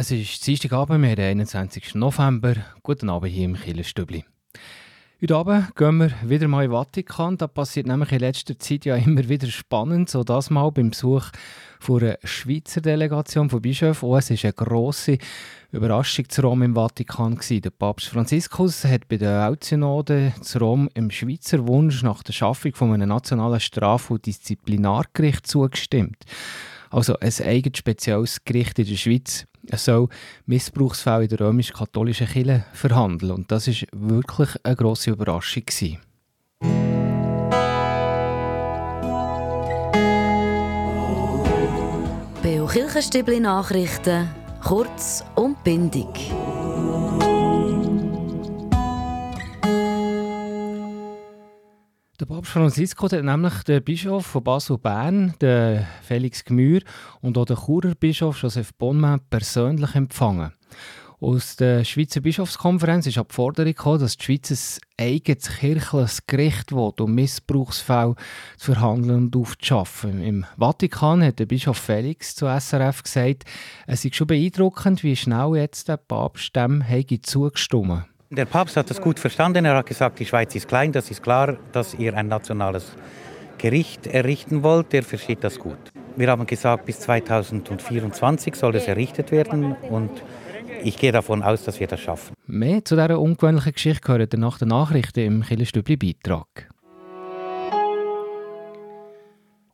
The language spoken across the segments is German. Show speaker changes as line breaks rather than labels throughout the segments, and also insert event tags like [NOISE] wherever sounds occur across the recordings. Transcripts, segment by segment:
Es ist Dienstagabend, wir haben den 21. November. Guten Abend hier im Killerstübli. Heute Abend gehen wir wieder mal in den Vatikan. Da passiert nämlich in letzter Zeit ja immer wieder spannend. So das mal beim Besuch von einer Schweizer Delegation von Bischöfen. Oh, es war eine grosse Überraschung zu Rom im Vatikan. Gewesen. Der Papst Franziskus hat bei der Weltsynode zu Rom im Schweizer Wunsch nach der Schaffung von einem nationalen Straf- und Disziplinargericht zugestimmt. Also ein eigenes spezielles Gericht in der Schweiz soll Missbrauchsfälle in der römisch-katholischen Kirche verhandeln. Und das ist wirklich eine grosse Überraschung. Gewesen.
Kirchenstübli Nachrichten, kurz und bindig.
Der Franziskus hat nämlich den Bischof von Basel-Bern, Felix Gmür, und auch den Churer Bischof Joseph Bonmann persönlich empfangen. Aus der Schweizer Bischofskonferenz ist die Forderung gekommen, dass die Schweiz ein eigenes kirchliches Gericht will, um Missbrauchsfälle zu verhandeln und aufzuschaffen. Im Vatikan hat der Bischof Felix zu SRF gesagt, es ist schon beeindruckend, wie schnell jetzt der Papst dem zugestimmt.
Der Papst hat das gut verstanden. Er hat gesagt, die Schweiz ist klein, das ist klar, dass ihr ein nationales Gericht errichten wollt. Er versteht das gut. Wir haben gesagt, bis 2024 soll es errichtet werden und ich gehe davon aus, dass wir das schaffen.
Mehr zu dieser ungewöhnlichen Geschichte gehört nach den Nachrichten im Killerstübli-Beitrag.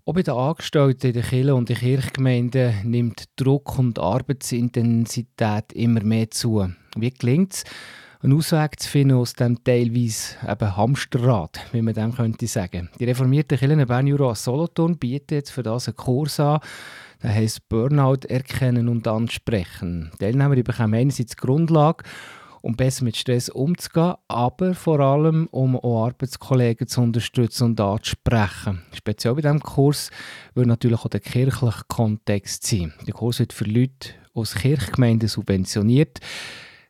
Auch bei den Angestellten in den Kirche und den Kirchgemeinden nimmt Druck und Arbeitsintensität immer mehr zu. Wie gelingt es, einen Ausweg zu finden aus dem teilweise eben Hamsterrad, wie man dem könnte sagen. Die reformierte Kirche Bern Jura Solothurn bietet jetzt für das einen Kurs an, der heisst Burnout erkennen und ansprechen. Teilnehmer bekommen einerseits die Grundlage, um besser mit Stress umzugehen, aber vor allem, um auch Arbeitskollegen zu unterstützen und anzusprechen. Speziell bei diesem Kurs wird natürlich auch der kirchliche Kontext sein. Der Kurs wird für Leute aus Kirchgemeinden subventioniert.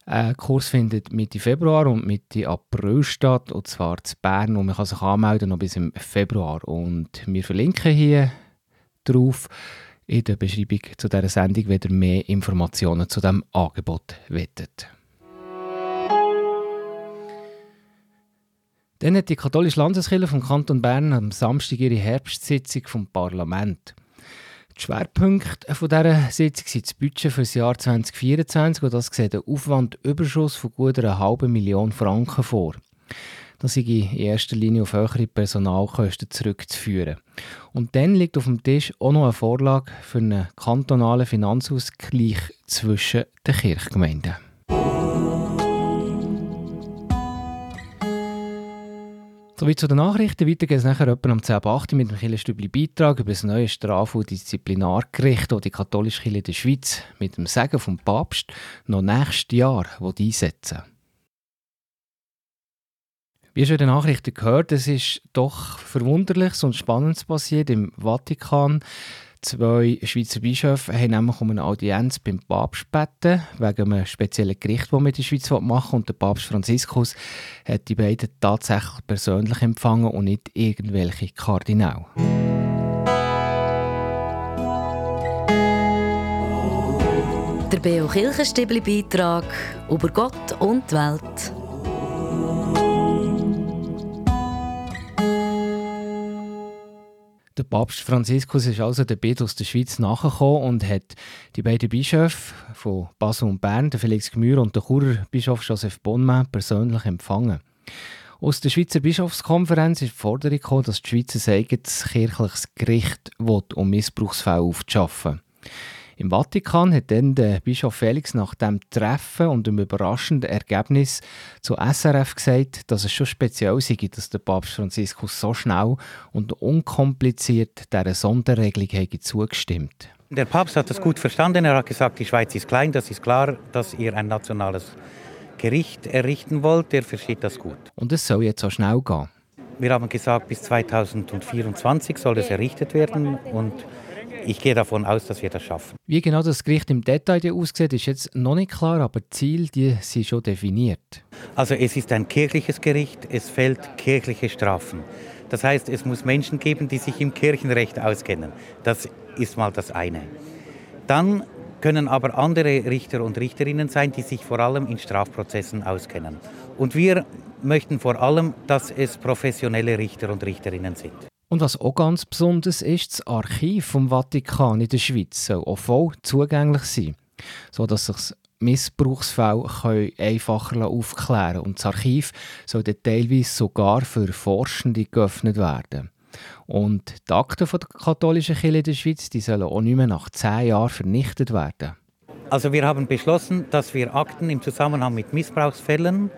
Ein Kurs findet Mitte Februar und Mitte April statt, und zwar zu Bern. Und man kann sich anmelden noch bis im Februar. Und wir verlinken hier drauf in der Beschreibung zu dieser Sendung, wenn ihr mehr Informationen zu diesem Angebot wettet. Dann hat die katholische Landeskirche vom Kanton Bern am Samstag ihre Herbstsitzung vom Parlament. Die Schwerpunkte von dieser Sitzung sind das Budget für das Jahr 2024 und das sieht einen Aufwandüberschuss von gut einer halben Million Franken vor. Das ist in erster Linie auf höhere Personalkosten zurückzuführen. Und dann liegt auf dem Tisch auch noch eine Vorlage für einen kantonalen Finanzausgleich zwischen den Kirchgemeinden. Soweit zu den Nachrichten. Weiter geht es nachher etwa um 10.08 Uhr mit dem Kirchenstübli Beitrag über das neue Straf- und Disziplinargericht, das die katholische Kirche der Schweiz mit dem Segen vom Papst noch nächstes Jahr einsetzen Wie schon in den Nachrichten gehört, es ist doch Verwunderliches und Spannendes passiert im Vatikan. Zwei Schweizer Bischöfe haben nämlich um eine Audienz beim Papst gebeten, wegen einem speziellen Gericht, das man in der Schweiz machen will. Und der Papst Franziskus hat die beiden tatsächlich persönlich empfangen und nicht irgendwelche Kardinäle.
Der Beo Kirchenstibli Beitrag über Gott und die Welt.
Papst Franziskus ist also der Bitte aus der Schweiz nachgekommen und hat die beiden Bischöfe von Basel und Bern, den Felix Gmür und den Churer Bischof Joseph Bonmann, persönlich empfangen. Aus der Schweizer Bischofskonferenz ist die Forderung gekommen, dass die Schweiz ein eigenes kirchliches Gericht will, um Missbrauchsfälle aufzuschaffen. Im Vatikan hat dann der Bischof Felix nach dem Treffen und dem überraschenden Ergebnis zu SRF gesagt, dass es schon speziell sei, dass der Papst Franziskus so schnell und unkompliziert dieser Sonderregelung hätte zugestimmt.
Der Papst hat das gut verstanden. Er hat gesagt, die Schweiz ist klein, das ist klar, dass ihr ein nationales Gericht errichten wollt. Er versteht das gut.
Und es soll jetzt so schnell gehen.
Wir haben gesagt, bis 2024 soll es errichtet werden und ich gehe davon aus, dass wir das schaffen.
Wie genau das Gericht im Detail aussieht, ist jetzt noch nicht klar, aber die Ziele die sind schon definiert.
Also es ist ein kirchliches Gericht, es fällt kirchliche Strafen. Das heißt, es muss Menschen geben, die sich im Kirchenrecht auskennen. Das ist mal das eine. Dann können aber andere Richter und Richterinnen sein, die sich vor allem in Strafprozessen auskennen. Und wir möchten vor allem, dass es professionelle Richter und Richterinnen sind.
Und was auch ganz besonders ist, das Archiv vom Vatikan in der Schweiz soll auch voll zugänglich sein, sodass sich Missbrauchsfälle einfacher aufklären Und das Archiv soll teilweise sogar für Forschende geöffnet werden. Und die Akten der katholischen Kirche in der Schweiz die sollen auch nicht mehr nach zehn Jahren vernichtet werden.
Also wir haben beschlossen, dass wir Akten im Zusammenhang mit Missbrauchsfällen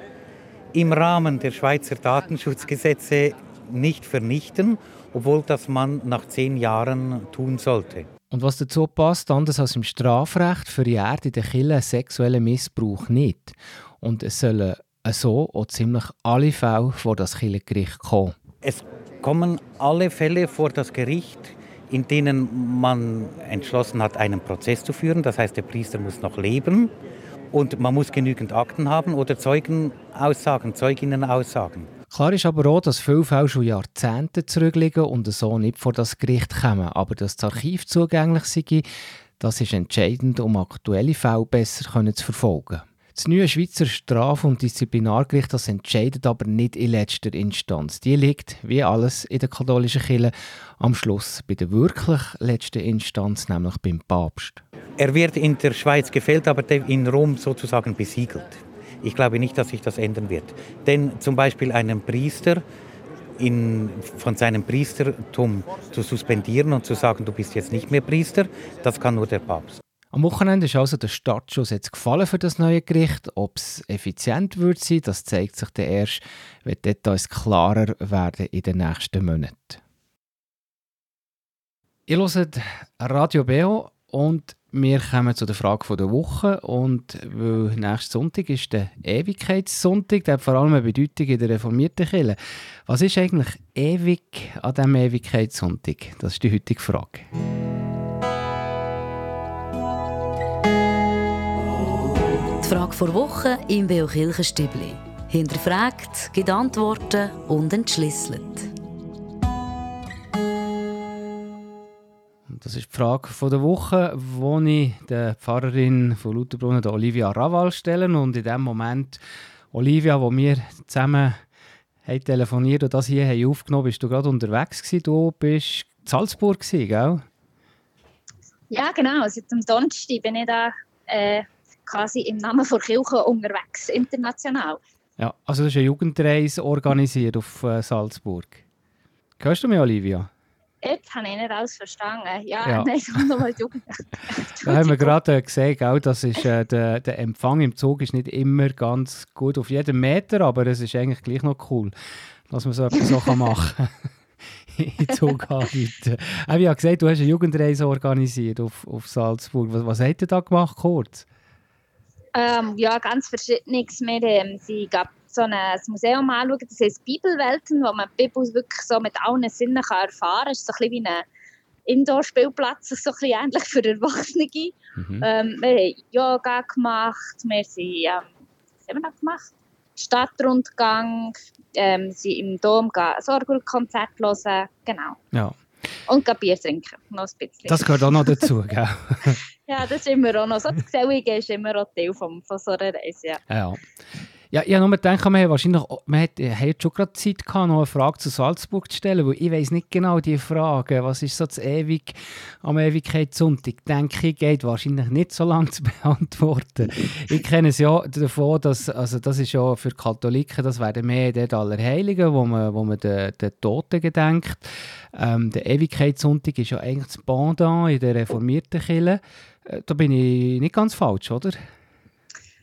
im Rahmen der Schweizer Datenschutzgesetze nicht vernichten, obwohl das man nach zehn Jahren tun sollte.
Und was dazu passt, anders als im Strafrecht, verjährt in der Kirche sexuellen Missbrauch nicht. Und es sollen so auch ziemlich alle Fälle vor das Kirchengericht kommen.
Es kommen alle Fälle vor das Gericht, in denen man entschlossen hat, einen Prozess zu führen. Das heißt, der Priester muss noch leben und man muss genügend Akten haben oder Zeugenaussagen, Zeuginnenaussagen.
Klar ist aber auch, dass viele Fälle schon Jahrzehnte zurückliegen und so nicht vor das Gericht kommen. Aber dass das Archiv zugänglich sei, das ist entscheidend, um aktuelle Fälle besser zu verfolgen. Das neue Schweizer Straf- und Disziplinargericht das entscheidet aber nicht in letzter Instanz. Die liegt, wie alles in der katholischen Kirche, am Schluss bei der wirklich letzten Instanz, nämlich beim Papst.
Er wird in der Schweiz gefällt, aber in Rom sozusagen besiegelt. Ich glaube nicht, dass sich das ändern wird. Denn zum Beispiel einen Priester in, von seinem Priestertum zu suspendieren und zu sagen, du bist jetzt nicht mehr Priester, das kann nur der Papst.
Am Wochenende ist also der Startschuss jetzt gefallen für das neue Gericht. Ob es effizient wird sein, das zeigt sich dann erst, wenn Details klarer werden in den nächsten Monaten. Ihr hört Radio Beo und wir kommen zu der Frage der Woche. Und weil nächsten Sonntag ist der Ewigkeitssonntag, der hat vor allem eine Bedeutung in der reformierten Kirche. Was ist eigentlich ewig an diesem Ewigkeitssonntag? Das ist die heutige Frage.
Die Frage vor Woche im Beo Kirchenstübli. Hinterfragt, gibt Antworten und entschlüsselt.
Das ist die Frage der Woche, die ich der Pfarrerin von Lutherbrunnen, der Olivia Raval, stelle. Und in dem Moment, Olivia, wo wir zusammen haben telefoniert und das hier haben aufgenommen bist du gerade unterwegs gewesen. Du bist in Salzburg, gewesen, gell?
Ja, genau. Seit dem Donnerstag bin ich da äh, quasi im Namen der Kirche unterwegs, international.
Ja, also du hast eine Jugendreise organisiert auf äh, Salzburg. Hörst du mich, Olivia?
Jetzt habe ich nicht alles verstanden. Ja, ja. nein, nochmal Jugend. [LAUGHS]
da haben wir gerade äh, gesehen, auch, das ist, äh, der, der Empfang im Zug ist nicht immer ganz gut auf jeden Meter, aber es ist eigentlich gleich noch cool, dass man so etwas so machen kann. [LAUGHS] in Zug anbieten. Ich habe ja gesagt, du hast eine Jugendreise organisiert auf, auf Salzburg. Was, was habt ihr da gemacht, kurz?
Ähm, ja, ganz verschiedenes. Wir ähm, gab so ein Museum anschauen, das heißt Bibelwelten, wo man die Bibel wirklich so mit allen Sinnen kann erfahren kann. Es ist so ein bisschen wie ein Indoor-Spielplatz, [LAUGHS] so ein bisschen ähnlich für Erwachsene. Mhm. Ähm, wir haben Yoga gemacht, wir sind, ähm, was haben wir noch gemacht? Stadtrundgang, ähm, sind im Dom ein Orgelkonzert hören, genau.
Ja.
Und Bier trinken, noch ein bisschen.
Das gehört auch noch dazu, [LAUGHS] gell?
ja, das ist immer auch noch. So das Gesellige ist immer auch Teil von, von so einer Reise, ja.
ja. Ja, ich habe nur gedacht, man hat wahrscheinlich man hat, hat schon gerade Zeit gehabt, noch eine Frage zu Salzburg zu stellen, weil ich weiß nicht genau die Frage, was ist so das ewig am Ewigkeitssonntag, denke ich, geht wahrscheinlich nicht so lange zu [LAUGHS] beantworten. ich kenne es ja davon, dass, also das ist ja für Katholiken, das werden mehr dort Allerheiligen, wo man, wo man den, den Toten gedenkt. Ähm, der Ewigkeitssonntag ist ja eigentlich das Pendant in der reformierten Kirche. Äh, da bin ich nicht ganz falsch, oder?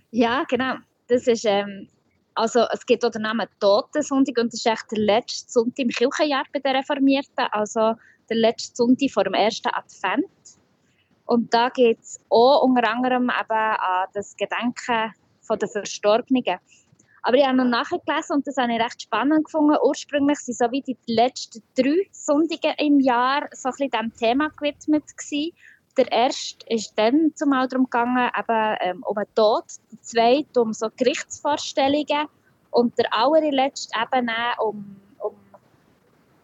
Ja, genau das ist, ähm, also es gibt auch den Namen Totensonntag und das ist echt der letzte Sonntag im Kirchenjahr bei den Reformierten, also der letzte Sonntag vor dem ersten Advent. Und da geht es auch unter anderem eben an das Gedenken von den Verstorbenen. Aber ich habe noch nachgelesen und das habe ich recht spannend gefunden. Ursprünglich waren so wie die letzten drei Sonntage im Jahr so ein bisschen diesem Thema gewidmet gewesen. Der erste ist dann zumal darum gegangen, eben, ähm, um den Tod, der zweite um so Gerichtsvorstellungen und der allerletzte eben um, um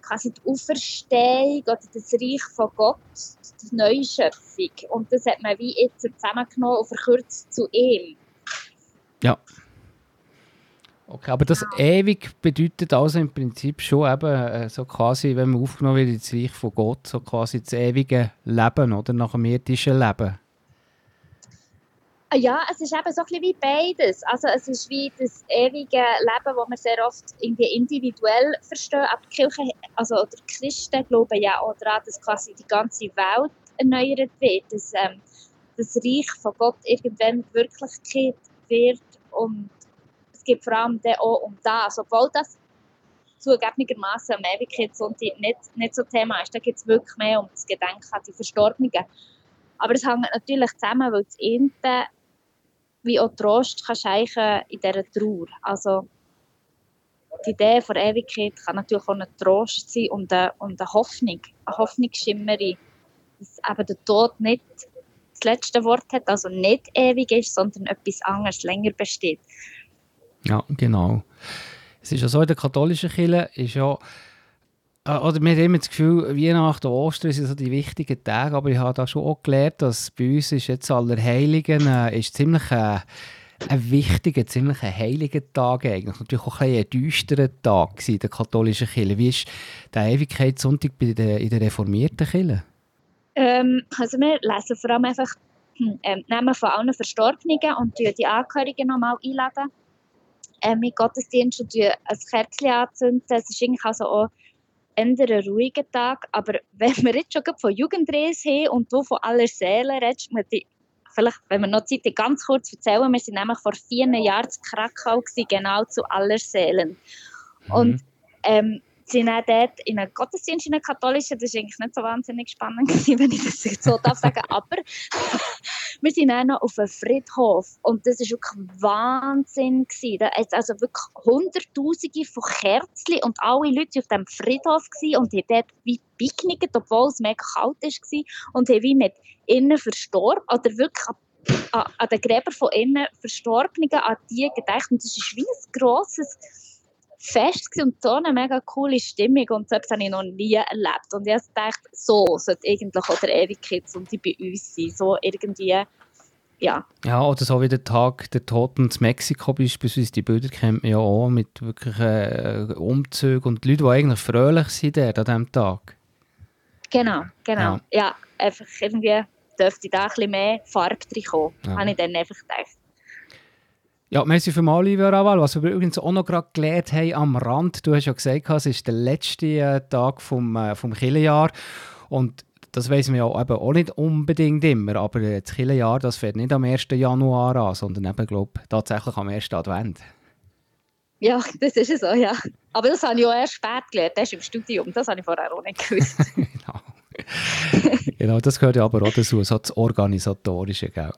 quasi die Auferstehung oder das Reich von Gott, die Neuschöpfung. Und das hat man wie jetzt zusammengenommen und verkürzt zu ihm.
Ja. Okay, aber das ewig bedeutet also im Prinzip schon eben äh, so quasi, wenn man aufgenommen wird ins Reich von Gott, so quasi das ewige Leben oder nach dem irdischen Leben.
Ja, es ist eben so ein bisschen wie beides. Also es ist wie das ewige Leben, das wir sehr oft irgendwie individuell verstehen. Aber die Kirche, also oder Christen glauben ja auch daran, dass quasi die ganze Welt erneuert wird, dass ähm, das Reich von Gott irgendwann Wirklichkeit wird und es geht vor allem auch um das, obwohl das zugegebenermaßen am Ewigkeitssonntag nicht, nicht so Thema ist. Da geht es wirklich mehr um das Gedenken an die Verstorbenen. Aber es hängt natürlich zusammen, weil das eine wie auch Trost kann in dieser Trauer. Also die Idee von Ewigkeit kann natürlich auch ein Trost sein und eine, und eine Hoffnung, eine Hoffnungsschimmerin, dass eben der Tod nicht das letzte Wort hat, also nicht ewig ist, sondern etwas anderes länger besteht.
Ja, genau. Es ist ja so, in der katholischen Kirche ist ja äh, oder wir haben immer das Gefühl, Weihnachten Ostern sind so die wichtigen Tage, aber ich habe da schon auch gelernt, dass bei uns ist jetzt Allerheiligen äh, ist ziemlich äh, ein wichtiger, ziemlich ein heiliger Tag eigentlich. Natürlich auch ein, ein düsterer Tag in der katholischen Kirche. Wie ist der Ewigkeitssonntag bei der, in der reformierten Kirche?
Ähm, also wir lesen vor allem einfach hm, ähm, Namen von allen Verstorbenen und die Angehörigen nochmal einladen. Ähm, mit Gottesdienst und ein Kerzchen anzünden. Es ist eigentlich also auch eher ein ruhiger Tag. Aber [LAUGHS] wenn wir jetzt schon von Jugendreise haben und du von aller Seelen redest, muss ich vielleicht, wenn wir noch Zeit haben, ganz kurz erzählen. Wir waren nämlich vor vier Jahren in Krakau, gewesen, genau zu aller Seelen. Mhm. Und ähm, sind auch dort in einem Gottesdienst in einer katholischen, das war eigentlich nicht so wahnsinnig spannend, gewesen, [LAUGHS] wenn ich das jetzt so darf sagen, aber [LAUGHS] wir sind auch noch auf einem Friedhof und das war wirklich Wahnsinn. Gewesen. Da hat also wirklich Hunderttausende von Kerzen und alle Leute auf diesem Friedhof gewesen und haben dort wie picknickt, obwohl es mega kalt war und haben wie mit ihnen verstorben oder wirklich an, an den Gräbern von ihnen Verstorbenen, an die gedacht und das ist wie ein grosses Fest und so eine mega coole Stimmung und so etwas habe ich noch nie erlebt. Und ich dachte, so sollte eigentlich auch der Ewigkeitssonntag bei uns sein. So irgendwie, ja.
Ja, oder so wie der Tag der Toten in Mexiko beispielsweise, die Bilder kennt man ja auch mit wirklich äh, Umzügen und Leute, die eigentlich fröhlich sind an diesem Tag.
Genau, genau. Ja, ja einfach irgendwie dürfte da ein bisschen mehr Farbe drin kommen, ja. habe ich dann einfach gedacht.
Ja, merci für mal, lieber Raval. Was wir übrigens auch noch gerade gelernt haben am Rand, du hast ja gesagt, es ist der letzte äh, Tag vom, äh, vom Kirchenjahr und das wissen wir ja eben auch nicht unbedingt immer, aber das Kirchenjahr, das fängt nicht am 1. Januar an, sondern eben, glaube tatsächlich am 1. Advent.
Ja, [LAUGHS] das ist so, ja. Aber das habe ich auch erst spät gelernt, das ist im Studium, das habe ich vorher auch nicht gewusst. [LAUGHS]
genau. genau, das gehört ja aber auch dazu, so das Organisatorische, gell?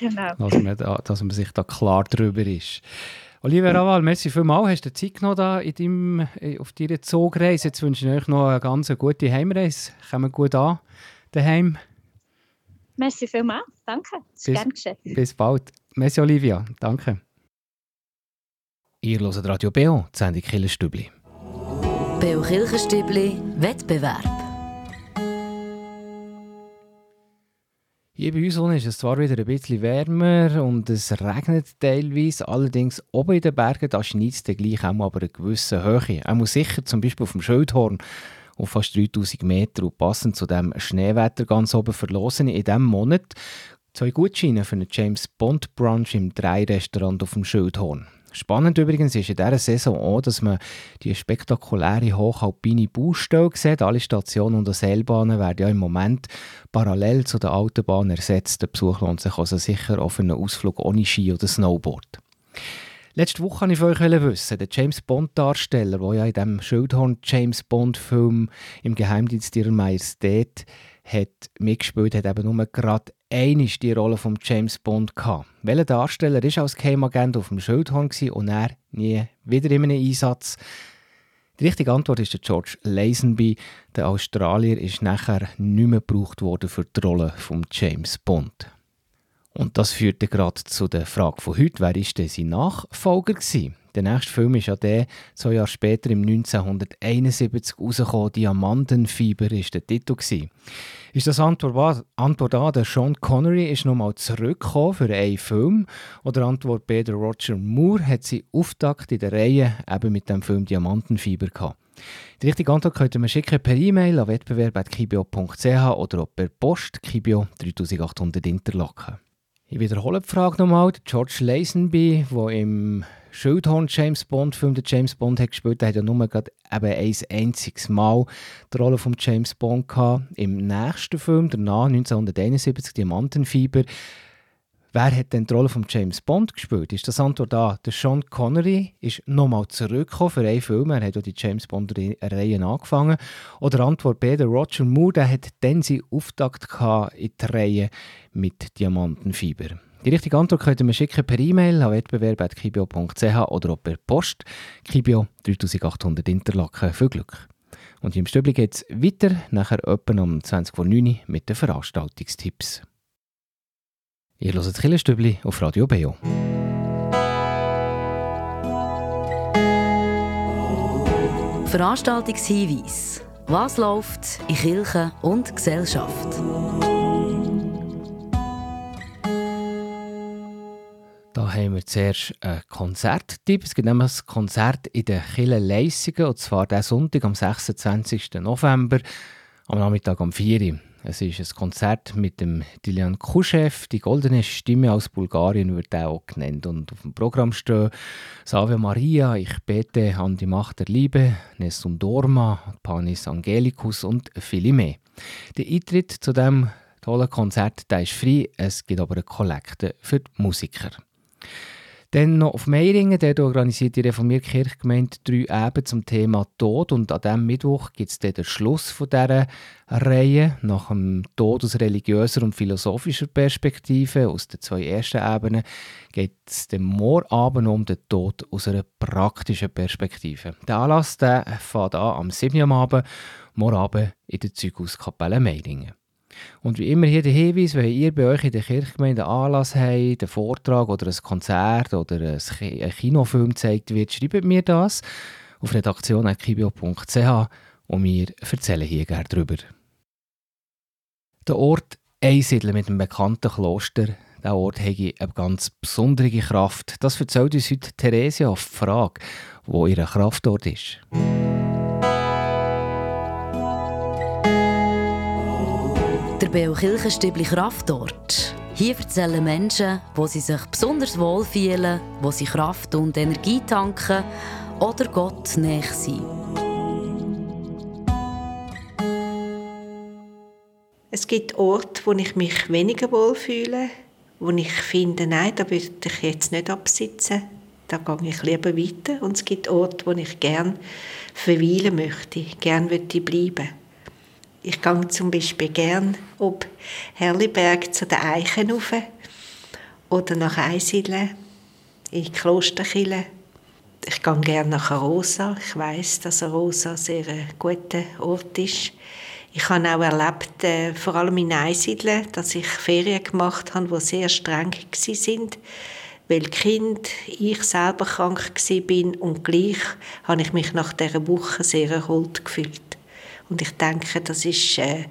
Genau.
Dass [LAUGHS] man, da, dass man sich da klar drüber ist. Olivia Raval, merci vielmals. Hast du Zeit genommen da in deinem, auf deiner Zugreise? Jetzt wünsche ich euch noch eine ganz gute Heimreise. Kommen gut an daheim.
Merci vielmals. Danke. Das ist gern geschehen.
Bis bald. Merci, Olivia. Danke. Ihr hört Radio Beo, die Sendung Killerstübli.
Beo Kirchenstübli, Wettbewerb.
Hier bei uns ist es zwar wieder ein bisschen wärmer und es regnet teilweise, allerdings oben in den Bergen da schneit es gleich auch aber eine gewisse Höhe. Muss sicher zum Beispiel auf dem Schildhorn auf fast 3000 Meter und passend zu dem Schneewetter ganz oben verlosen in diesem Monat zwei Gutscheine für einen James Bond Brunch im Drei-Restaurant auf dem Schildhorn. Spannend übrigens ist in dieser Saison auch, dass man die spektakuläre hochalpine Baustelle sieht. Alle Stationen und Seilbahnen werden ja im Moment parallel zu der Autobahn ersetzt. Der Besuch lohnt sich also sicher auf einen Ausflug ohne Ski oder Snowboard. Letzte Woche wollte ich von euch wissen, der James Bond-Darsteller, der ja in dem Schildhorn-James Bond-Film im Geheimdienst ihrer Majestät hat mitgespielt, hat eben nur gerade einmal die Rolle von James Bond gehabt. Welcher Darsteller war als Geheimagent auf dem Schildhorn und er nie wieder in einem Einsatz? Die richtige Antwort ist der George Lazenby. Der Australier ist nachher nicht mehr gebraucht worden für die Rolle von James Bond. Und das führte gerade zu der Frage von heute, wer ist denn sein Nachfolger gewesen? Der nächste Film ist ja der, zwei Jahre später, im 1971, rausgekommen. «Diamantenfieber» war der Titel. Ist das Antwort, Antwort A, der Sean Connery ist nochmal zurückgekommen für einen Film? Oder Antwort B, der Roger Moore hat sie Auftakt in der Reihe eben mit dem Film «Diamantenfieber» gehabt? Die richtige Antwort könnt ihr mir schicken per E-Mail an wettbewerb.kibio.ch oder auch per Post Kibio 3800 Interlaken. Ich wiederhole die Frage nochmal. George Lazenby, der im Schildhorn James Bond Film der James Bond hat gespielt, hat ja nur gerade eben ein einziges Mal die Rolle von James Bond gehabt. Im nächsten Film, danach 1971, Diamantenfieber, Wer hat denn die Rolle von James Bond gespielt? Ist das Antwort A? Der Sean Connery ist nochmal zurückgekommen für einen Film. Er hat ja die James Bond-Reihe angefangen. Oder Antwort B, der Roger Moore, der hat dann seinen Auftakt in die Reihe mit Diamantenfieber. Die richtige Antwort könnt ihr mir schicken per E-Mail an wettbewerb.kibio.ch oder auch per Post. Kibio 3800 Interlaken. Viel Glück! Und im Stübli geht es weiter, nachher etwa um 20 vor 9 Uhr mit den Veranstaltungstipps. Ihr hört Killerstübli auf Radio Beo.
Veranstaltungshinweis. Was läuft in Kirche und Gesellschaft?
Da haben wir zuerst einen Konzerttipp. Es gibt nämlich ein Konzert in der Kille Leissingen, und zwar diesen Sonntag am 26. November, am Nachmittag um 4 Uhr. Es ist ein Konzert mit dem Dilian Kuschew, die goldene Stimme aus Bulgarien wird auch genannt. Und auf dem Programm stehen Salve Maria, Ich bete an die Macht der Liebe, Nessun Dorma, Panis Angelicus und viele mehr. Der Eintritt zu diesem tollen Konzert der ist frei, es gibt aber eine Kollekte für die Musiker. Dann noch auf Meiringen, dort organisiert die reformierte Kirchgemeinde drei Eben zum Thema Tod und an diesem Mittwoch gibt es dann den Schluss von dieser Reihe nach dem Tod aus religiöser und philosophischer Perspektive. Aus den zwei ersten Ebenen geht es dem Morabend um den Tod aus einer praktischen Perspektive. Der Anlass der fängt an am 7. Uhr Abend, Morabend in der Zeughauskapelle Meiringen. Und wie immer hier der Hinweis, wenn ihr bei euch in der Kirchgemeinde Anlass habt, einen Vortrag oder ein Konzert oder ein Kinofilm gezeigt wird, schreibt mir das auf redaktion.kibio.ch und wir erzählen hier gerne darüber. Der Ort Einsiedeln mit einem bekannten Kloster, der Ort habe eine ganz besondere Kraft. Das erzählt uns heute Theresia auf die Frage, wo ihre Kraft dort ist.
Beo Kirchenstübli Kraftort. Hier erzählen Menschen, wo sie sich besonders wohl fühlen, wo sie Kraft und Energie tanken oder Gott näher sind.
Es gibt Orte, wo ich mich weniger wohl fühle, wo ich finde, nein, da würde ich jetzt nicht absitzen. Da gehe ich lieber weiter. Und es gibt Orte, wo ich gern verweilen möchte, gern möchte bleiben. Ich gehe zum Beispiel gern ob Herliberg zu den Eichen rauf oder nach Einsiedeln in Klosterkille. Ich gehe gerne nach Arosa. Ich weiß, dass Arosa sehr ein guter Ort ist. Ich habe auch erlebt, äh, vor allem in Einsiedeln, dass ich Ferien gemacht habe, die sehr streng sind, weil Kind, ich selber krank bin und gleich habe ich mich nach dieser Woche sehr erholt gefühlt. Und ich denke, das ist äh,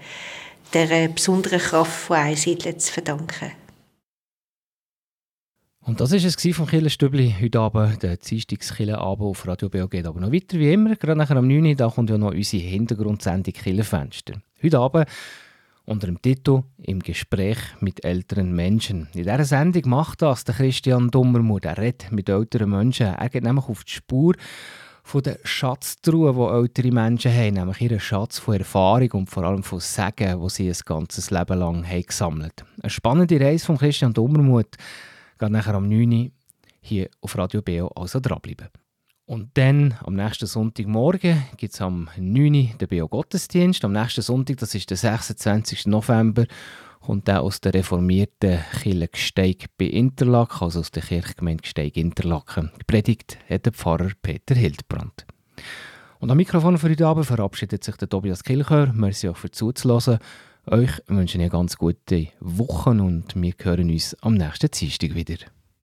der besonderen Kraft von Einsiedeln zu verdanken.
Und das war es vom Killerstübli heute Abend, der Dienstagskillerabend auf Radio BO geht aber noch weiter wie immer. Gerade nachher am 9 Uhr, da kommt ja noch unsere Hintergrundsendung Killerfenster. Heute Abend unter dem Titel «Im Gespräch mit älteren Menschen». In dieser Sendung macht das der Christian Dummermuth. Er redet mit älteren Menschen. Er geht nämlich auf die Spur von der Schatztruhe, die ältere Menschen haben, nämlich ihren Schatz von Erfahrung und vor allem von Sagen, die sie ein ganzes Leben lang haben gesammelt haben. Eine spannende Reise von Christian Dummermuth geht nachher am 9 Uhr hier auf Radio Beo, also dranbleiben. Und dann am nächsten Sonntagmorgen gibt es am 9 Uhr den Beo Gottesdienst. Am nächsten Sonntag, das ist der 26. November, kommt er aus der reformierten Kirche Gsteig bei Interlaken, also aus der Kirchgemeinde Gsteig Interlaken. Predigt hat der Pfarrer Peter Hildbrand. Und am Mikrofon für heute Abend verabschiedet sich der Tobias Kilchör. Merci auch für zuzuhören. Euch wünsche ich eine ganz gute Woche und wir hören uns am nächsten Dienstag wieder.